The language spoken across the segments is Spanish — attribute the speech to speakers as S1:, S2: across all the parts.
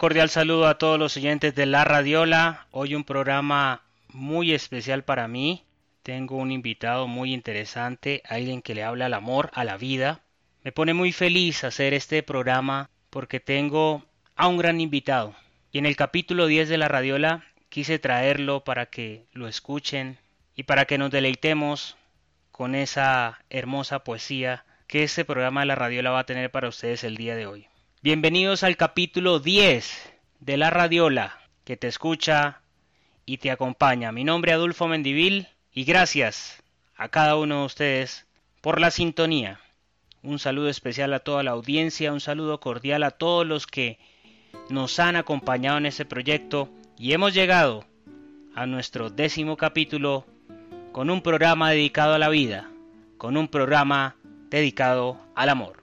S1: Cordial saludo a todos los oyentes de La Radiola. Hoy un programa muy especial para mí. Tengo un invitado muy interesante, alguien que le habla al amor, a la vida. Me pone muy feliz hacer este programa porque tengo a un gran invitado. Y en el capítulo 10 de La Radiola quise traerlo para que lo escuchen y para que nos deleitemos con esa hermosa poesía que este programa de La Radiola va a tener para ustedes el día de hoy. Bienvenidos al capítulo 10 de La Radiola, que te escucha y te acompaña. Mi nombre es Adolfo Mendivil y gracias a cada uno de ustedes por la sintonía. Un saludo especial a toda la audiencia, un saludo cordial a todos los que nos han acompañado en este proyecto y hemos llegado a nuestro décimo capítulo con un programa dedicado a la vida, con un programa dedicado al amor.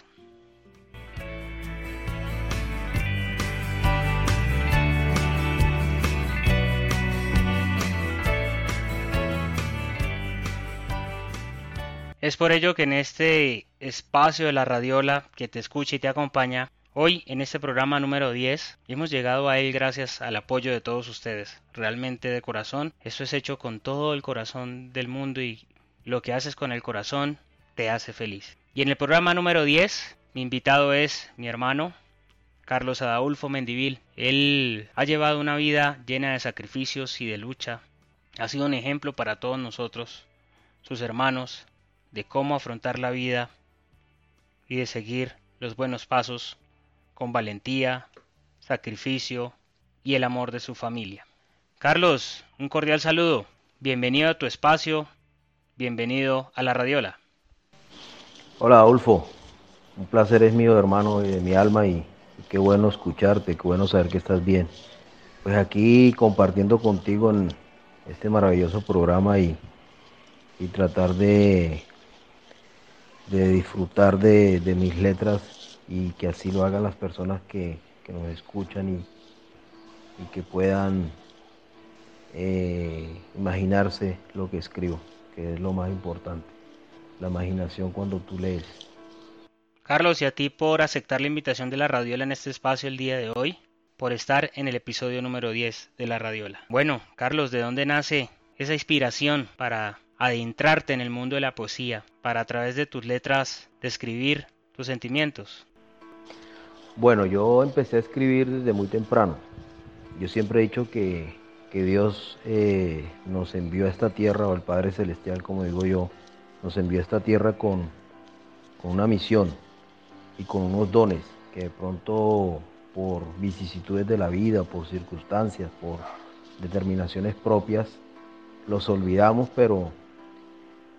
S1: Es por ello que en este espacio de la radiola que te escucha y te acompaña, hoy en este programa número 10, hemos llegado a él gracias al apoyo de todos ustedes, realmente de corazón. Esto es hecho con todo el corazón del mundo y lo que haces con el corazón te hace feliz. Y en el programa número 10, mi invitado es mi hermano, Carlos Adaulfo Mendivil. Él ha llevado una vida llena de sacrificios y de lucha. Ha sido un ejemplo para todos nosotros, sus hermanos, de cómo afrontar la vida y de seguir los buenos pasos con valentía, sacrificio y el amor de su familia. Carlos, un cordial saludo. Bienvenido a tu espacio. Bienvenido a la Radiola.
S2: Hola, Adolfo. Un placer es mío, hermano, de mi alma y, qué bueno escucharte, qué bueno saber que estás bien. Pues aquí compartiendo contigo en este maravilloso programa y, y tratar de de disfrutar de, mis letras y que así lo hagan las personas que, nos escuchan y, que puedan eh, imaginarse lo que escribo, que es lo más importante, la imaginación cuando tú lees.
S1: Carlos, y a ti por aceptar la invitación de la Radiola en este espacio el día de hoy, por estar en el episodio número 10 de la Radiola. Bueno, Carlos, ¿de dónde nace esa inspiración para adentrarte en el mundo de la poesía, para a través de tus letras describir tus sentimientos?
S2: Bueno, yo empecé a escribir desde muy temprano. Yo siempre he dicho que, que Dios eh, nos envió a esta tierra, o el Padre Celestial, como digo yo, nos envió a esta tierra con, con una misión y con unos dones que de pronto por vicisitudes de la vida, por circunstancias, por determinaciones propias, los olvidamos, pero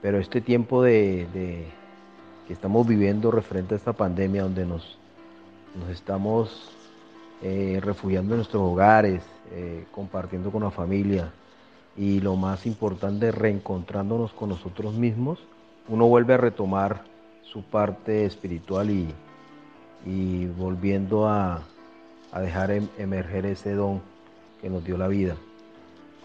S2: pero este tiempo de, que estamos viviendo referente a esta pandemia, donde nos, nos estamos eh, refugiando en nuestros hogares, eh, compartiendo con la familia y lo más importante, reencontrándonos con nosotros mismos, uno vuelve a retomar su parte espiritual y, y volviendo a, a dejar em, emerger ese don que nos dio la vida.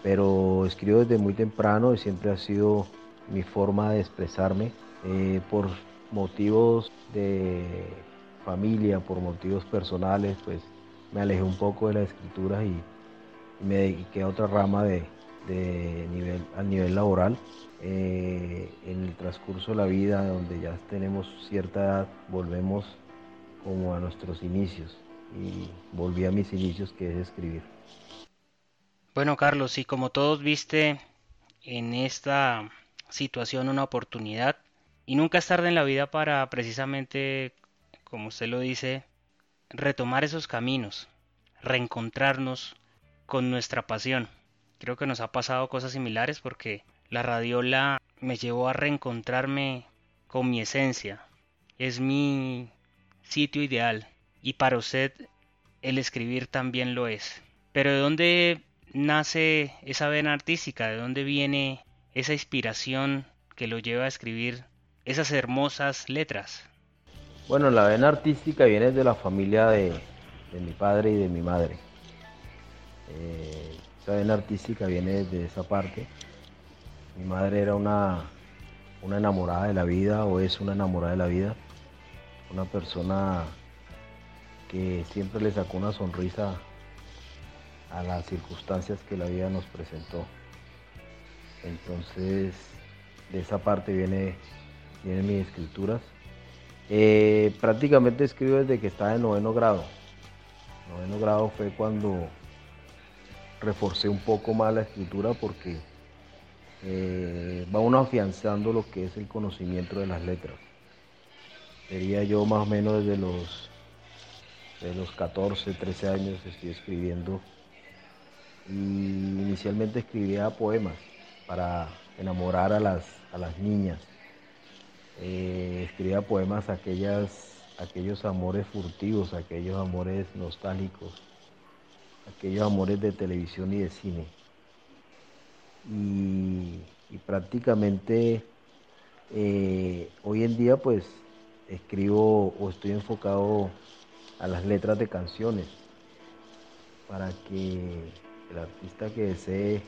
S2: Pero escribo desde muy temprano y siempre ha sido mi forma de expresarme eh, por motivos de familia, por motivos personales, pues me alejé un poco de la escritura y, me dediqué a otra rama de, nivel, al nivel laboral. Eh, en el transcurso de la vida, donde ya tenemos cierta edad, volvemos como a nuestros inicios y volví a mis inicios que es escribir.
S1: Bueno, Carlos, y como todos viste en esta situación una oportunidad y nunca es tarde en la vida para precisamente, como usted lo dice, retomar esos caminos, reencontrarnos con nuestra pasión. Creo que nos ha pasado cosas similares porque la radiola me llevó a reencontrarme con mi esencia. Es mi sitio ideal y para usted el escribir también lo es. Pero ¿de dónde nace esa vena artística? ¿De dónde viene esa inspiración que lo lleva a escribir esas hermosas letras?
S2: Bueno, la vena artística viene de la familia de, mi padre y de mi madre. Eh, esa vena artística viene de esa parte. Mi madre era una, una enamorada de la vida o es una enamorada de la vida. Una persona que siempre le sacó una sonrisa a las circunstancias que la vida nos presentó. Entonces, de esa parte viene, vienen mis escrituras. Eh, prácticamente escribo desde que estaba en noveno grado. Noveno grado fue cuando reforcé un poco más la escritura porque eh, va uno afianzando lo que es el conocimiento de las letras. Sería yo más o menos desde los, de los 14, 13 años estoy escribiendo. Y inicialmente escribía poemas para enamorar a las, a las niñas. Eh, escribía poemas aquellos amores furtivos, aquellos amores nostálgicos, aquellos amores de televisión y de cine. Y, prácticamente eh, hoy en día pues escribo o estoy enfocado a las letras de canciones para que el artista que desee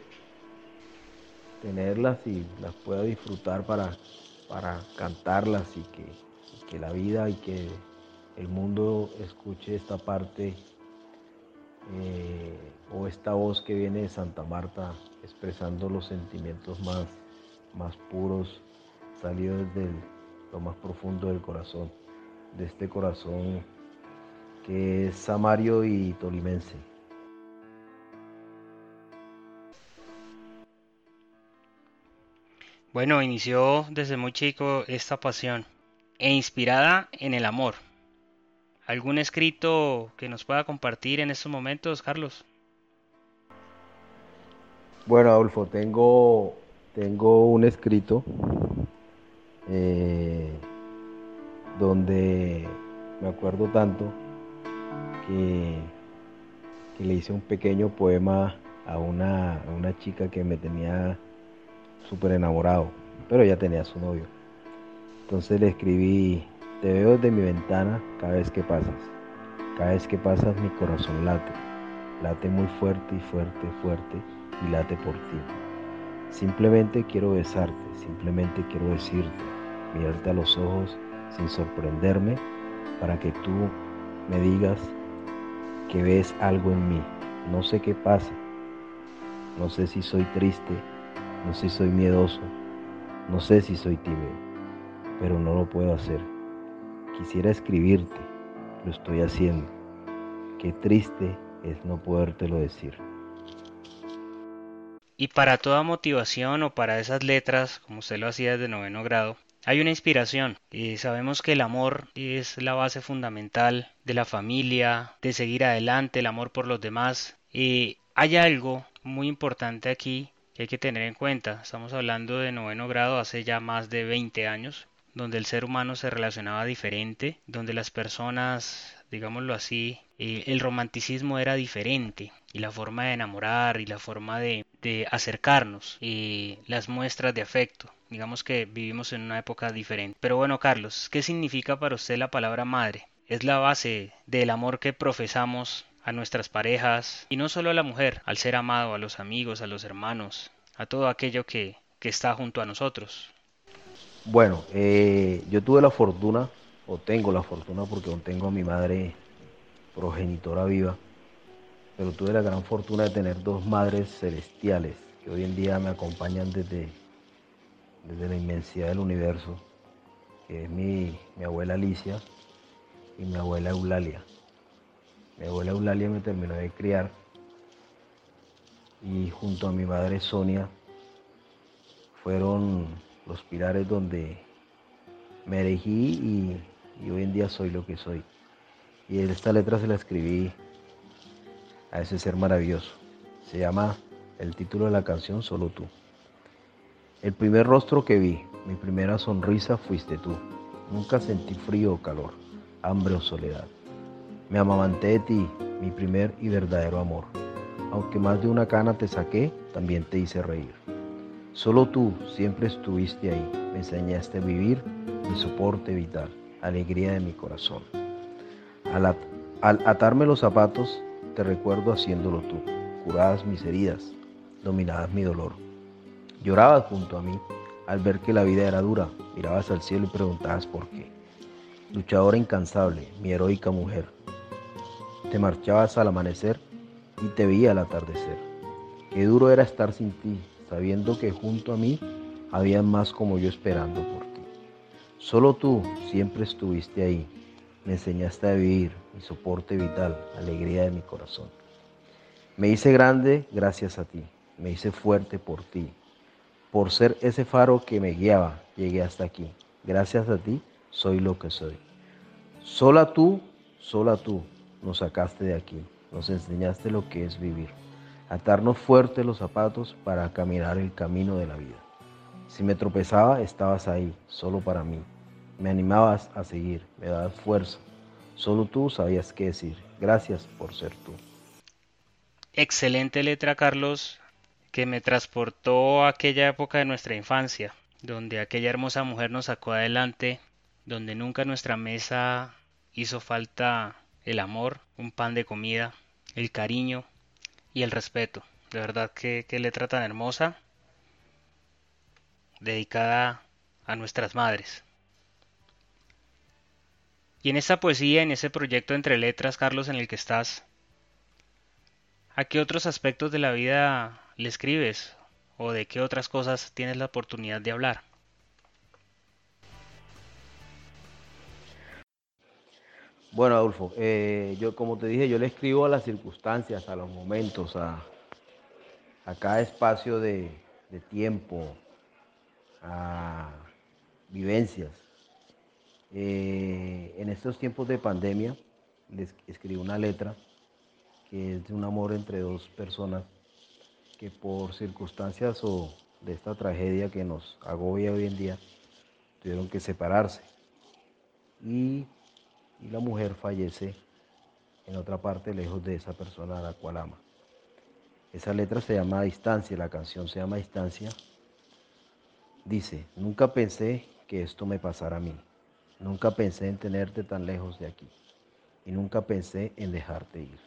S2: tenerlas y las pueda disfrutar para, para cantarlas y que, que la vida y que el mundo escuche esta parte eh, o esta voz que viene de Santa Marta expresando los sentimientos más, más puros, salidos desde lo más profundo del corazón, de este corazón que es samario y tolimense.
S1: Bueno, inició desde muy chico esta pasión e inspirada en el amor. ¿Algún escrito que nos pueda compartir en estos momentos, Carlos?
S2: Bueno, Adolfo, tengo, tengo un escrito eh, donde me acuerdo tanto que, le hice un pequeño poema a una, a una chica que me tenía súper enamorado, pero ya tenía su novio. Entonces le escribí, te veo desde mi ventana cada vez que pasas. Cada vez que pasas mi corazón late. Late muy fuerte y fuerte, fuerte y late por ti. Simplemente quiero besarte, simplemente quiero decirte, mirarte a los ojos sin sorprenderme para que tú me digas que ves algo en mí. No sé qué pasa. No sé si soy triste, no sé si soy miedoso, no sé si soy tímido, pero no lo puedo hacer. Quisiera escribirte, lo estoy haciendo. Qué triste es no podértelo decir.
S1: Y para toda motivación o para esas letras, como usted lo hacía desde noveno grado, hay una inspiración. Y sabemos que el amor es la base fundamental de la familia, de seguir adelante, el amor por los demás. Y hay algo muy importante aquí que hay que tener en cuenta. Estamos hablando de noveno grado hace ya más de 20 años, donde el ser humano se relacionaba diferente, donde las personas, digámoslo así, eh, el romanticismo era diferente y la forma de enamorar y la forma de, de acercarnos y las muestras de afecto. Digamos que vivimos en una época diferente. Pero bueno, Carlos, ¿qué significa para usted la palabra madre? Es la base del amor que profesamos a nuestras parejas y no solo a la mujer, al ser amado, a los amigos, a los hermanos, a todo aquello que, está junto a nosotros.
S2: Bueno, eh, yo tuve la fortuna, o tengo la fortuna porque aún tengo a mi madre progenitora viva, pero tuve la gran fortuna de tener dos madres celestiales que hoy en día me acompañan desde, desde la inmensidad del universo, que es mi, mi abuela Alicia y mi abuela Eulalia. Mi abuela Eulalia me terminó de criar y junto a mi madre Sonia fueron los pilares donde me elegí y, hoy en día soy lo que soy. Y esta letra se la escribí a ese ser maravilloso. Se llama el título de la canción Solo tú. El primer rostro que vi, mi primera sonrisa fuiste tú. Nunca sentí frío o calor, hambre o soledad. Me amamanté de ti, mi primer y verdadero amor. Aunque más de una cana te saqué, también te hice reír. Solo tú siempre estuviste ahí, me enseñaste a vivir, mi soporte vital, alegría de mi corazón. Al, al atarme los zapatos, te recuerdo haciéndolo tú, curadas mis heridas, dominadas mi dolor. Llorabas junto a mí al ver que la vida era dura, mirabas al cielo y preguntabas por qué. Luchadora incansable, mi heroica mujer, te marchabas al amanecer y te veía al atardecer. Qué duro era estar sin ti, sabiendo que junto a mí había más como yo esperando por ti. Solo tú siempre estuviste ahí, me enseñaste a vivir, mi soporte vital, alegría de mi corazón. Me hice grande gracias a ti, me hice fuerte por ti. Por ser ese faro que me guiaba, llegué hasta aquí. Gracias a ti soy lo que soy. Sola tú, sola tú nos sacaste de aquí, nos enseñaste lo que es vivir, atarnos fuerte los zapatos para caminar el camino de la vida. Si me tropezaba, estabas ahí, solo para mí. Me animabas a seguir, me dabas fuerza. Solo tú sabías qué decir. Gracias por ser tú.
S1: Excelente letra, Carlos, que me transportó a aquella época de nuestra infancia, donde aquella hermosa mujer nos sacó adelante, donde nunca nuestra mesa hizo falta el amor, un pan de comida, el cariño y el respeto. De verdad que, qué letra tan hermosa, dedicada a nuestras madres. Y en esta poesía, en ese proyecto entre letras, Carlos, en el que estás, ¿a qué otros aspectos de la vida le escribes? ¿O de qué otras cosas tienes la oportunidad de hablar?
S2: Bueno, Adolfo, eh, yo como te dije, yo le escribo a las circunstancias, a los momentos, a, cada espacio de, tiempo, a vivencias. Eh, en estos tiempos de pandemia les escribí una letra que es de un amor entre dos personas que por circunstancias o de esta tragedia que nos agobia hoy en día tuvieron que separarse y, y la mujer fallece en otra parte lejos de esa persona a la cual ama. Esa letra se llama Distancia, la canción se llama Distancia. Dice, nunca pensé que esto me pasara a mí. Nunca pensé en tenerte tan lejos de aquí y nunca pensé en dejarte ir.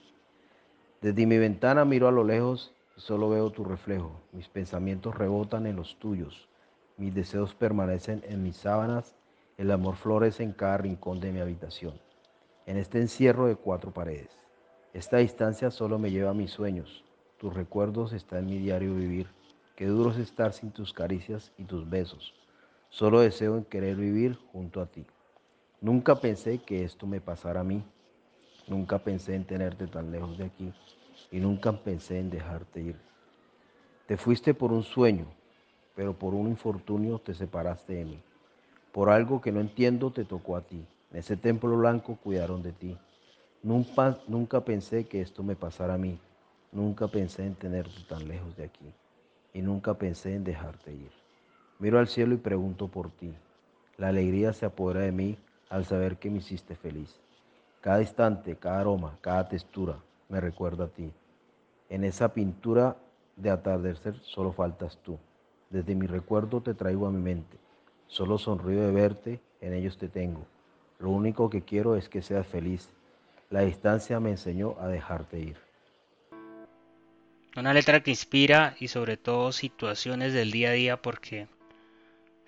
S2: Desde mi ventana miro a lo lejos y solo veo tu reflejo. Mis pensamientos rebotan en los tuyos. Mis deseos permanecen en mis sábanas. El amor florece en cada rincón de mi habitación. En este encierro de cuatro paredes. Esta distancia solo me lleva a mis sueños. Tus recuerdos están en mi diario vivir. Qué duro es estar sin tus caricias y tus besos. Solo deseo en querer vivir junto a ti. Nunca pensé que esto me pasara a mí. Nunca pensé en tenerte tan lejos de aquí y nunca pensé en dejarte ir. Te fuiste por un sueño, pero por un infortunio te separaste de mí. Por algo que no entiendo te tocó a ti. En ese templo blanco cuidaron de ti. Nunca, pensé que esto me pasara a mí. Nunca pensé en tenerte tan lejos de aquí. Y nunca pensé en dejarte ir. Miro al cielo y pregunto por ti. La alegría se apodera de mí al saber que me hiciste feliz. Cada instante, cada aroma, cada textura me recuerda a ti. En esa pintura de atardecer solo faltas tú. Desde mi recuerdo te traigo a mi mente. Solo sonrío de verte, en ellos te tengo. Lo único que quiero es que seas feliz. La distancia me enseñó a dejarte ir.
S1: Una letra que inspira y sobre todo situaciones del día a día porque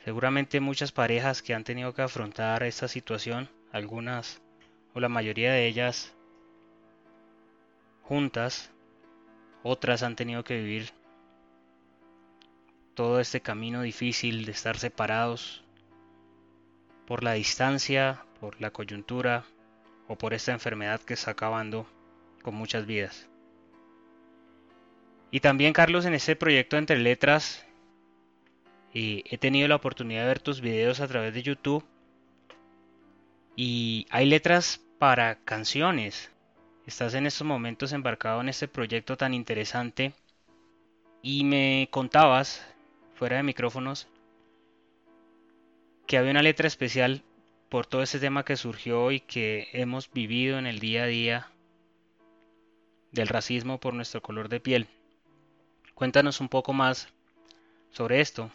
S1: Seguramente muchas parejas que han tenido que afrontar esta situación, algunas o la mayoría de ellas juntas, otras han tenido que vivir todo este camino difícil de estar separados por la distancia, por la coyuntura o por esta enfermedad que está acabando con muchas vidas. Y también Carlos en este proyecto entre letras he tenido la oportunidad de ver tus videos a través de YouTube y hay letras para canciones. Estás en estos momentos embarcado en este proyecto tan interesante y me contabas fuera de micrófonos, que había una letra especial por todo ese tema que surgió y que hemos vivido en el día a día del racismo por nuestro color de piel. Cuéntanos un poco más sobre esto.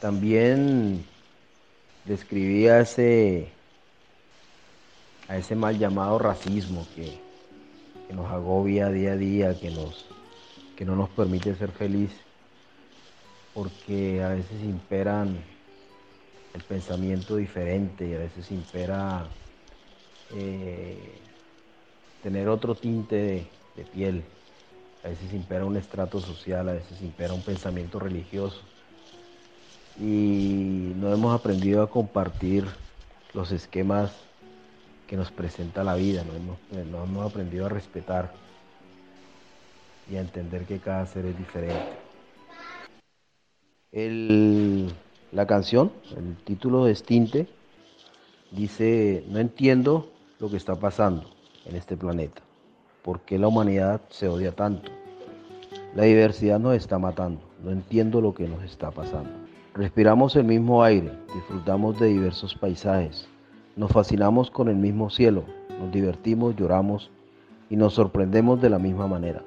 S2: También describí a ese, a ese mal llamado racismo que, que nos agobia día a día, que, nos, que no nos permite ser feliz, porque a veces imperan el pensamiento diferente a veces impera eh, tener otro tinte de, piel, a veces impera un estrato social, a veces impera un pensamiento religioso y no hemos aprendido a compartir los esquemas que nos presenta la vida, no hemos, no hemos aprendido a respetar y a entender que cada ser es diferente. El, la canción, el título de Stinte, dice, no entiendo lo que está pasando en este planeta, por qué la humanidad se odia tanto. La diversidad nos está matando, no entiendo lo que nos está pasando. Respiramos el mismo aire, disfrutamos de diversos paisajes, nos fascinamos con el mismo cielo, nos divertimos, lloramos y nos sorprendemos de la misma manera.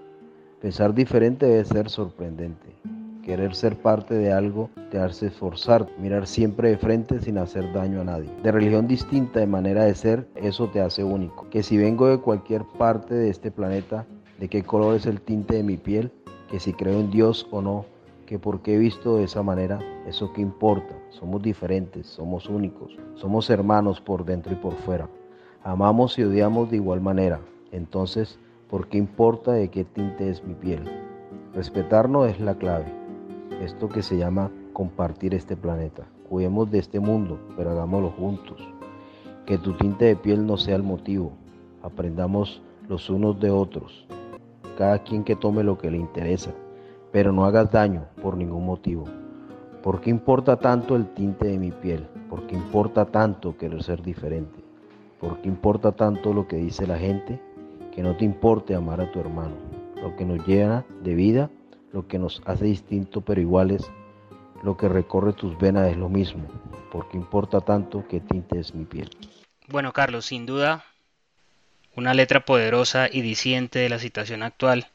S2: Pensar diferente debe ser sorprendente. Querer ser parte de algo te hace esforzar, mirar siempre de frente sin hacer daño a nadie. De religión distinta, de manera de ser, eso te hace único. Que si vengo de cualquier parte de este planeta, de qué color es el tinte de mi piel, que si creo en Dios o no, que porque he visto de esa manera, eso qué importa, somos diferentes, somos únicos, somos hermanos por dentro y por fuera, amamos y odiamos de igual manera, entonces, ¿por qué importa de qué tinte es mi piel? Respetarnos es la clave, esto que se llama compartir este planeta, cuidemos de este mundo, pero hagámoslo juntos, que tu tinte de piel no sea el motivo, aprendamos los unos de otros, cada quien que tome lo que le interesa pero no hagas daño por ningún motivo. ¿Por qué importa tanto el tinte de mi piel? ¿Por qué importa tanto querer ser diferente? ¿Por qué importa tanto lo que dice la gente? Que no te importe amar a tu hermano. Lo que nos llena de vida, lo que nos hace distintos pero iguales, lo que recorre tus venas es lo mismo. ¿Por qué importa tanto qué tinte es mi piel?
S1: Bueno, Carlos, sin duda, una letra poderosa y diciente de la situación actual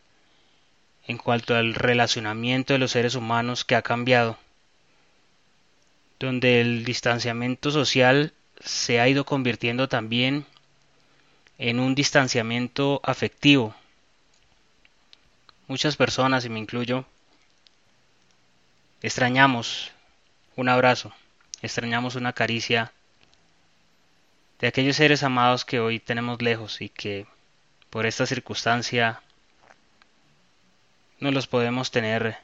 S1: en cuanto al relacionamiento de los seres humanos que ha cambiado, donde el distanciamiento social se ha ido convirtiendo también en un distanciamiento afectivo. Muchas personas, y me incluyo, extrañamos un abrazo, extrañamos una caricia de aquellos seres amados que hoy tenemos lejos y que por esta circunstancia no los podemos tener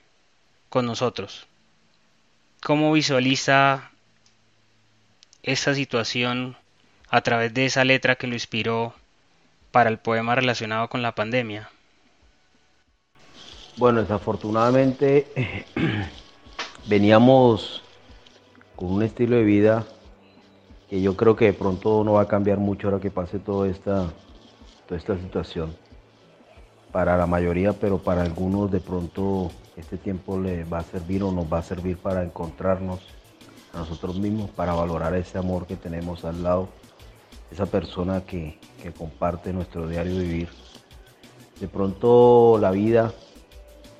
S1: con nosotros. ¿Cómo visualiza esa situación a través de esa letra que lo inspiró para el poema relacionado con la pandemia?
S2: Bueno, desafortunadamente veníamos con un estilo de vida que yo creo que de pronto no va a cambiar mucho ahora que pase toda esta, toda esta situación para la mayoría, pero para algunos de pronto este tiempo le va a servir o nos va a servir para encontrarnos a nosotros mismos, para valorar ese amor que tenemos al lado, esa persona que, que comparte nuestro diario vivir. De pronto la vida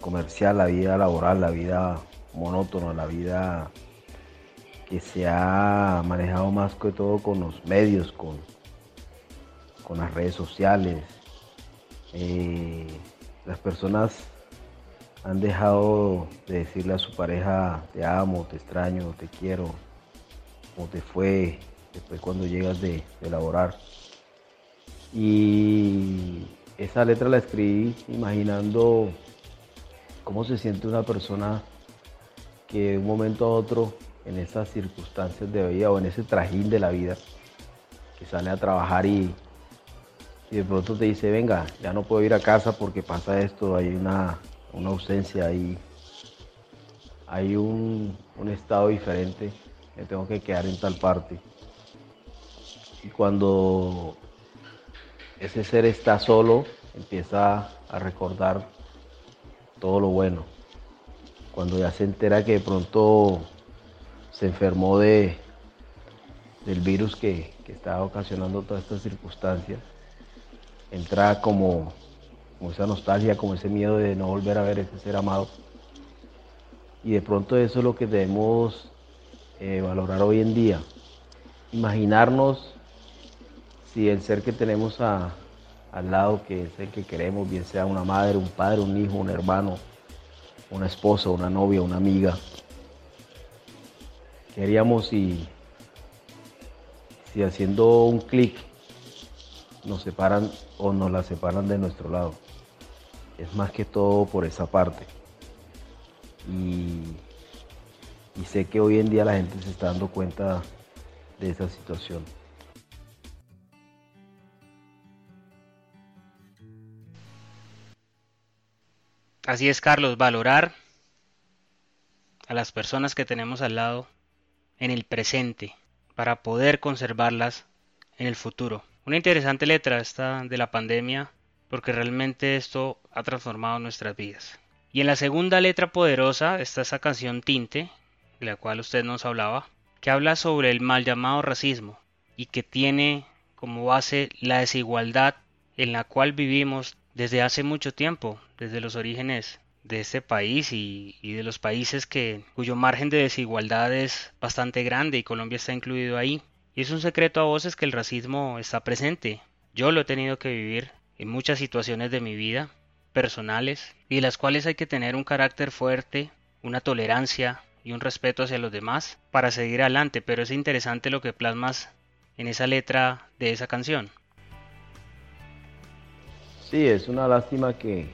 S2: comercial, la vida laboral, la vida monótona, la vida que se ha manejado más que todo con los medios, con, con las redes sociales, eh, las personas han dejado de decirle a su pareja te amo, te extraño, te quiero, o te fue después cuando llegas de, de laborar. Y esa letra la escribí imaginando cómo se siente una persona que de un momento a otro en esas circunstancias de vida o en ese trajín de la vida, que sale a trabajar y de pronto te dice, venga, ya no puedo ir a casa porque pasa esto, hay una, ausencia, ahí, hay un, estado diferente, me tengo que quedar en tal parte. Y cuando ese ser está solo, empieza a recordar todo lo bueno, cuando ya se entera que de pronto se enfermó de, del virus que, que estaba ocasionando todas estas circunstancias, entra como, esa nostalgia, como ese miedo de no volver a ver ese ser amado. Y de pronto eso es lo que debemos eh, valorar hoy en día. Imaginarnos si el ser que tenemos a, al lado, que es el que queremos, bien sea una madre, un padre, un hijo, un hermano, una esposa, una novia, una amiga, ¿qué haríamos si, si haciendo un clic nos separan o nos la separan de nuestro lado? Es más que todo por esa parte. Y, y sé que hoy en día la gente se está dando cuenta de esa situación.
S1: Así es, Carlos, valorar a las personas que tenemos al lado en el presente para poder conservarlas en el futuro. Una interesante letra esta de la pandemia porque realmente esto ha transformado nuestras vidas. Y en la segunda letra poderosa está esa canción Tinte, de la cual usted nos hablaba, que habla sobre el mal llamado racismo y que tiene como base la desigualdad en la cual vivimos desde hace mucho tiempo, desde los orígenes de este país y, de los países que, cuyo margen de desigualdad es bastante grande y Colombia está incluido ahí. Y es un secreto a voces que el racismo está presente. Yo lo he tenido que vivir en muchas situaciones de mi vida, personales, y las cuales hay que tener un carácter fuerte, una tolerancia y un respeto hacia los demás para seguir adelante, pero es interesante lo que plasmas en esa letra de esa canción.
S2: Sí, es una lástima que,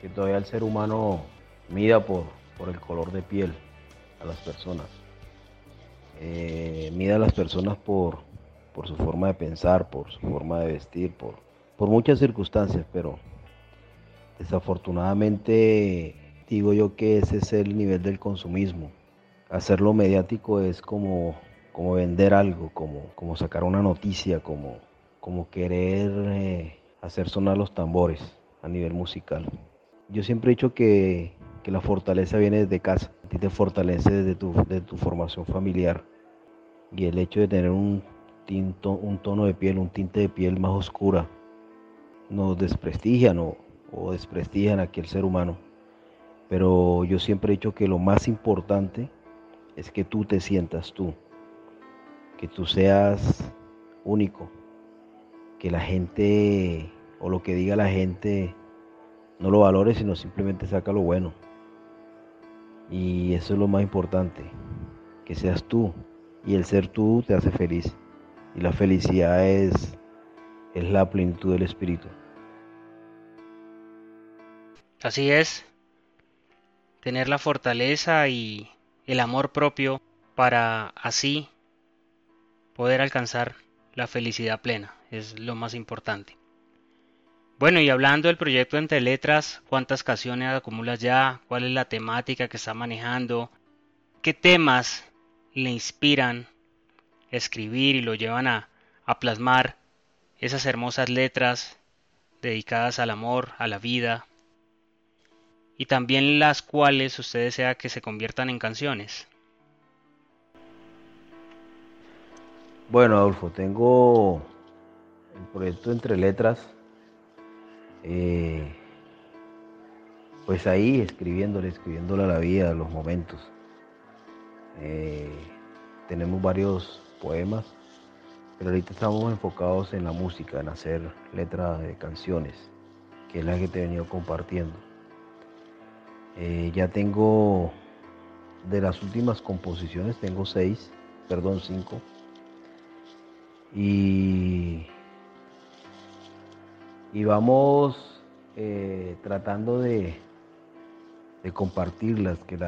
S2: que todavía el ser humano mida por, por el color de piel a las personas. Eh, mida a las personas por, por su forma de pensar, por su forma de vestir, por, por muchas circunstancias, pero desafortunadamente digo yo que ese es el nivel del consumismo. Hacerlo mediático es como, como vender algo, como, como sacar una noticia, como, como querer eh, hacer sonar los tambores a nivel musical. Yo siempre he dicho que, la fortaleza viene desde casa, a ti te fortalece desde tu, tu formación familiar y el hecho de tener un, tinto, un tono de piel, un tinte de piel más oscura, nos desprestigian o, o desprestigian a aquel ser humano. Pero yo siempre he dicho que lo más importante es que tú te sientas tú, que tú seas único, que la gente o lo que diga la gente no lo valore, sino simplemente saca lo bueno. Y eso es lo más importante, que seas tú. Y el ser tú te hace feliz. Y la felicidad es, es la plenitud del espíritu.
S1: Así es. Tener la fortaleza y el amor propio para así poder alcanzar la felicidad plena. Es lo más importante. Bueno, y hablando del proyecto Entre Letras, ¿cuántas canciones acumulas ya? ¿Cuál es la temática que está manejando? ¿Qué temas le inspiran escribir y lo llevan a, a plasmar esas hermosas letras dedicadas al amor, a la vida? Y también las cuales usted desea que se conviertan en canciones.
S2: Bueno, Adolfo, tengo el proyecto Entre Letras eh, pues ahí escribiéndole, escribiéndole a la vida, a los momentos. Eh, tenemos varios poemas, pero ahorita estamos enfocados en la música, en hacer letras de canciones, que es la que te he venido compartiendo. Eh, ya tengo, de las últimas composiciones, tengo seis, perdón, cinco. Y y vamos eh, tratando de, de compartirlas, que,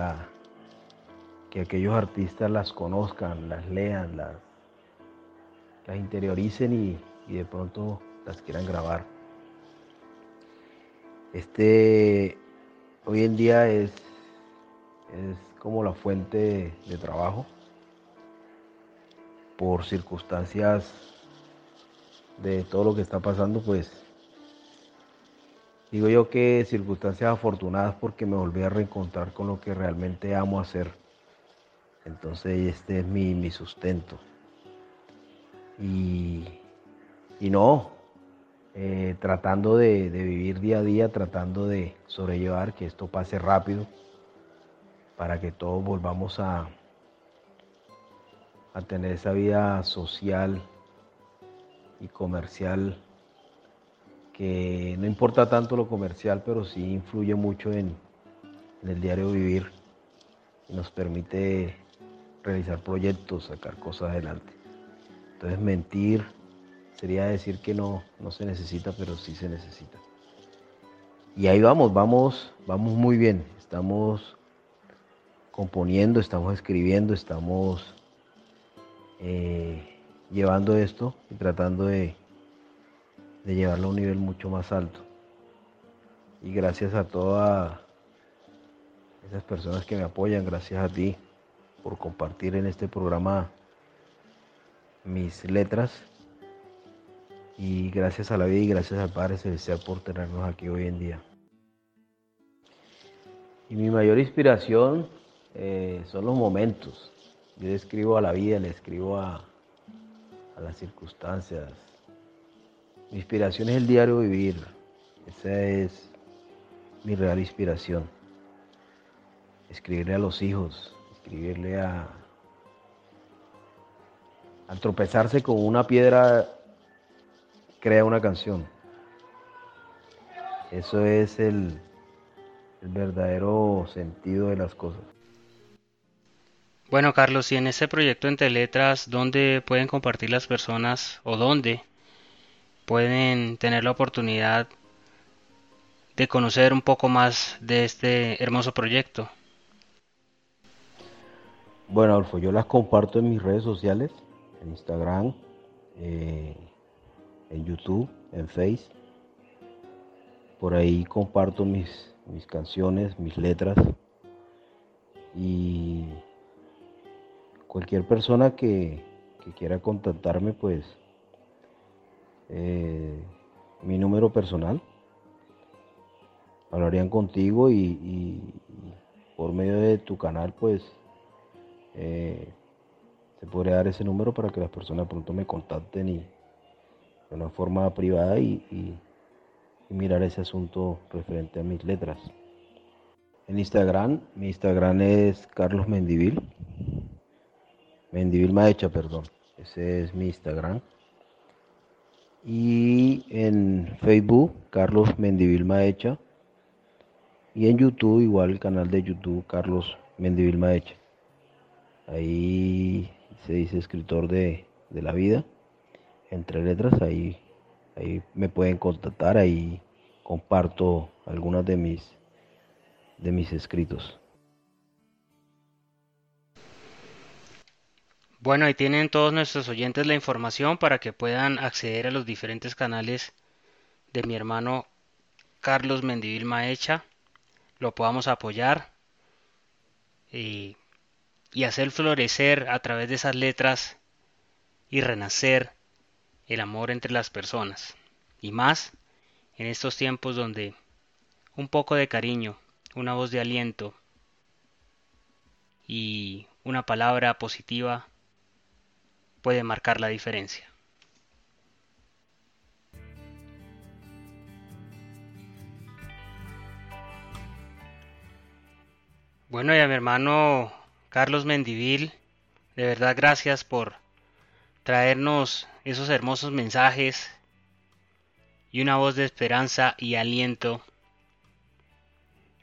S2: que aquellos artistas las conozcan, las lean, las, interioricen y, de pronto las quieran grabar. Este hoy en día es, es como la fuente de trabajo por circunstancias de todo lo que está pasando, pues Digo yo que circunstancias afortunadas porque me volví a reencontrar con lo que realmente amo hacer. Entonces este es mi, sustento. Y, no, eh, tratando de, de, vivir día a día, tratando de sobrellevar que esto pase rápido para que todos volvamos a, a tener esa vida social y comercial que no importa tanto lo comercial, pero sí influye mucho en, el diario vivir y nos permite realizar proyectos, sacar cosas adelante. Entonces mentir sería decir que no, no se necesita, pero sí se necesita. Y ahí vamos, vamos, vamos muy bien. Estamos componiendo, estamos escribiendo, estamos eh, llevando esto y tratando de, de llevarlo a un nivel mucho más alto. Y gracias a todas esas personas que me apoyan, gracias a ti por compartir en este programa mis letras. Y gracias a la vida y gracias al Padre Celestial por tenernos aquí hoy en día. Y mi mayor inspiración eh, son los momentos. Yo le escribo a la vida, le escribo a, a las circunstancias, mi inspiración es el diario vivir. Esa es mi real inspiración. Escribirle a los hijos, escribirle a... Al tropezarse con una piedra, crea una canción. Eso es el, verdadero sentido de las cosas.
S1: Bueno, Carlos, y en ese proyecto entre letras, ¿dónde pueden compartir las personas o dónde pueden tener la oportunidad de conocer un poco más de este hermoso proyecto?
S2: Bueno, Adolfo, yo las comparto en mis redes sociales, en Instagram, eh, en YouTube, en Face. Por ahí comparto mis, mis canciones, mis letras. Y cualquier persona que, que quiera contactarme, pues eh, mi número personal. Hablarían contigo y, por medio de tu canal, pues, eh, te podría dar ese número para que las personas pronto me contacten y de una forma privada y, mirar ese asunto referente a mis letras. En Instagram, mi Instagram es Carlos Mendivil. Mendivil Maecha, perdón. Ese es mi Instagram y en Facebook Carlos Mendivil Maecha y en YouTube igual el canal de YouTube Carlos Mendivil Maecha. Ahí se dice escritor de, de la vida, entre letras, ahí, ahí me pueden contactar, ahí comparto algunas de mis, de mis escritos.
S1: Bueno, ahí tienen todos nuestros oyentes la información para que puedan acceder a los diferentes canales de mi hermano Carlos Mendivil Maecha, lo podamos apoyar y, y hacer florecer a través de esas letras y renacer el amor entre las personas. Y más en estos tiempos donde un poco de cariño, una voz de aliento y una palabra positiva puede marcar la diferencia. Bueno, y a mi hermano Carlos Mendivil, de verdad gracias por traernos esos hermosos mensajes y una voz de esperanza y aliento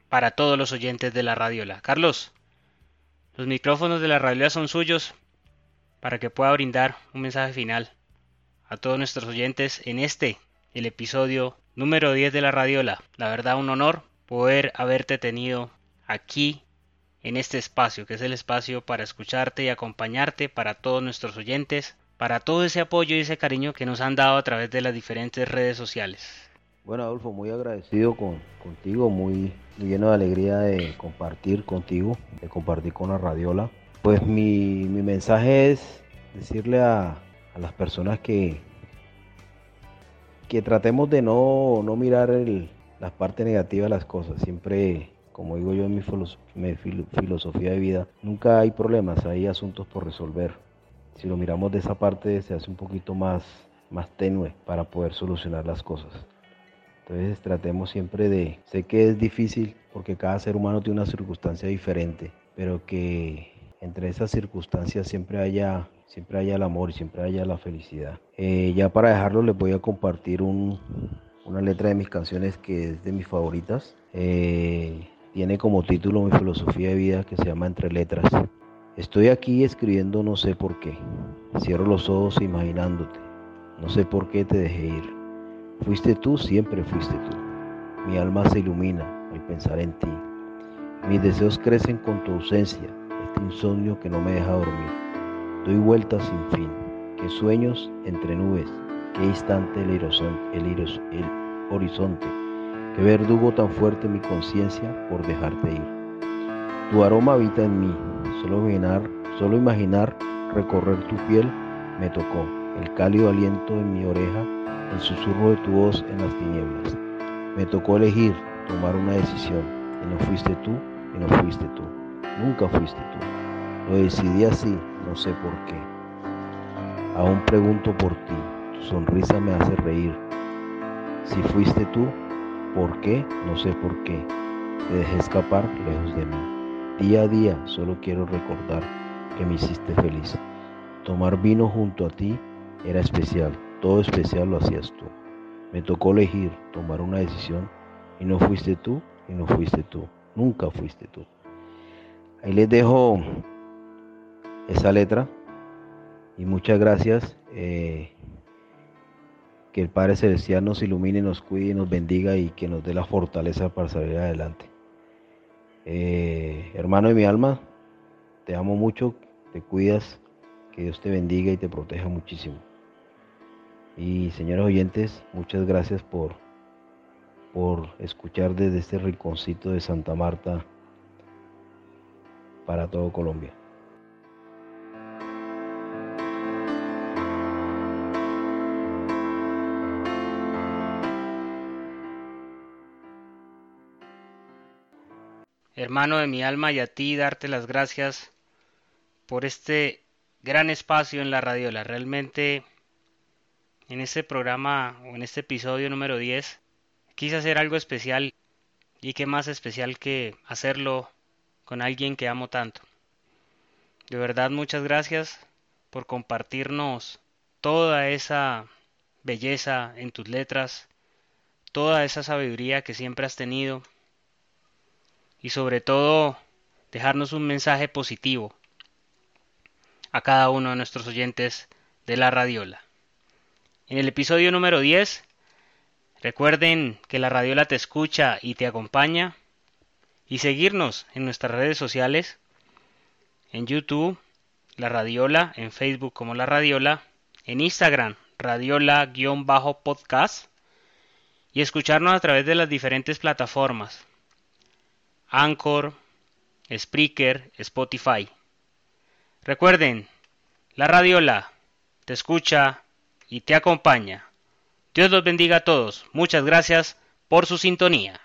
S1: para todos los oyentes de la radiola. Carlos, los micrófonos de la radiola son suyos para que pueda brindar un mensaje final a todos nuestros oyentes en este, el episodio número 10 de la Radiola. La verdad, un honor poder haberte tenido aquí en este espacio, que es el espacio para escucharte y acompañarte para todos nuestros oyentes, para todo ese apoyo y ese cariño que nos han dado a través de las diferentes redes sociales.
S2: Bueno, Adolfo, muy agradecido con, contigo, muy, lleno de alegría de compartir contigo, de compartir con la Radiola. Pues mi, mensaje es decirle a, las personas que, que tratemos de no, mirar el, la parte negativa de las cosas. Siempre, como digo yo en mi, filosofía de vida, nunca hay problemas, hay asuntos por resolver. Si lo miramos de esa parte, se hace un poquito más, más tenue para poder solucionar las cosas. Entonces tratemos siempre de, sé que es difícil porque cada ser humano tiene una circunstancia diferente, pero que entre esas circunstancias siempre haya, siempre haya el amor y siempre haya la felicidad. Eh, ya para dejarlo les voy a compartir una letra de mis canciones que es de mis favoritas. Eh, tiene como título mi filosofía de vida que se llama Entre Letras. Estoy aquí escribiendo no sé por qué. Cierro los ojos imaginándote. No sé por qué te dejé ir. Fuiste tú, siempre fuiste tú. Mi alma se ilumina al pensar en ti. Mis deseos crecen con tu ausencia, insomnio que no me deja dormir. Doy vueltas sin fin. Qué sueños entre nubes, qué instante el, el, horizonte, qué verdugo tan fuerte mi conciencia por dejarte ir. Tu aroma habita en mí, solo imaginar, solo imaginar recorrer tu piel me tocó, el cálido aliento en mi oreja el susurro de tu voz en las tinieblas. Me tocó elegir, tomar una decisión, y no fuiste tú, y no fuiste tú, nunca fuiste tú. Lo decidí así, no sé por qué. Aún pregunto por ti, tu sonrisa me hace reír. Si fuiste tú, ¿por qué? No sé por qué. Te dejé escapar lejos de mí. Día a día solo quiero recordar que me hiciste feliz. Tomar vino junto a ti era especial todo especial lo hacías tú. Me tocó elegir, tomar una decisión y no fuiste tú y no fuiste tú. Nunca fuiste tú. Ahí les dejo esa letra y muchas gracias. Eh, que el Padre Celestial nos ilumine, nos cuide nos bendiga y que nos dé la fortaleza para salir adelante. Eh, hermano de mi alma, te amo mucho, te cuidas, que Dios te bendiga y te proteja muchísimo. Y señores oyentes, muchas gracias por, por escuchar desde este rinconcito de Santa Marta para todo Colombia.
S1: Hermano de mi alma y a ti darte las gracias por este gran espacio en la radiola. Realmente en este programa o en este episodio número 10 quise hacer algo especial y qué más especial que hacerlo con alguien que amo tanto. De verdad muchas gracias por compartirnos toda esa belleza en tus letras, toda esa sabiduría que siempre has tenido y sobre todo dejarnos un mensaje positivo a cada uno de nuestros oyentes de la radiola. En el episodio número 10, recuerden que la radiola te escucha y te acompaña y seguirnos en nuestras redes sociales, en YouTube, la radiola, en Facebook como la radiola, en Instagram, radiola-podcast y escucharnos a través de las diferentes plataformas, Anchor, Spreaker, Spotify. Recuerden, la radiola te escucha y te acompaña. Dios los bendiga a todos. Muchas gracias por su sintonía.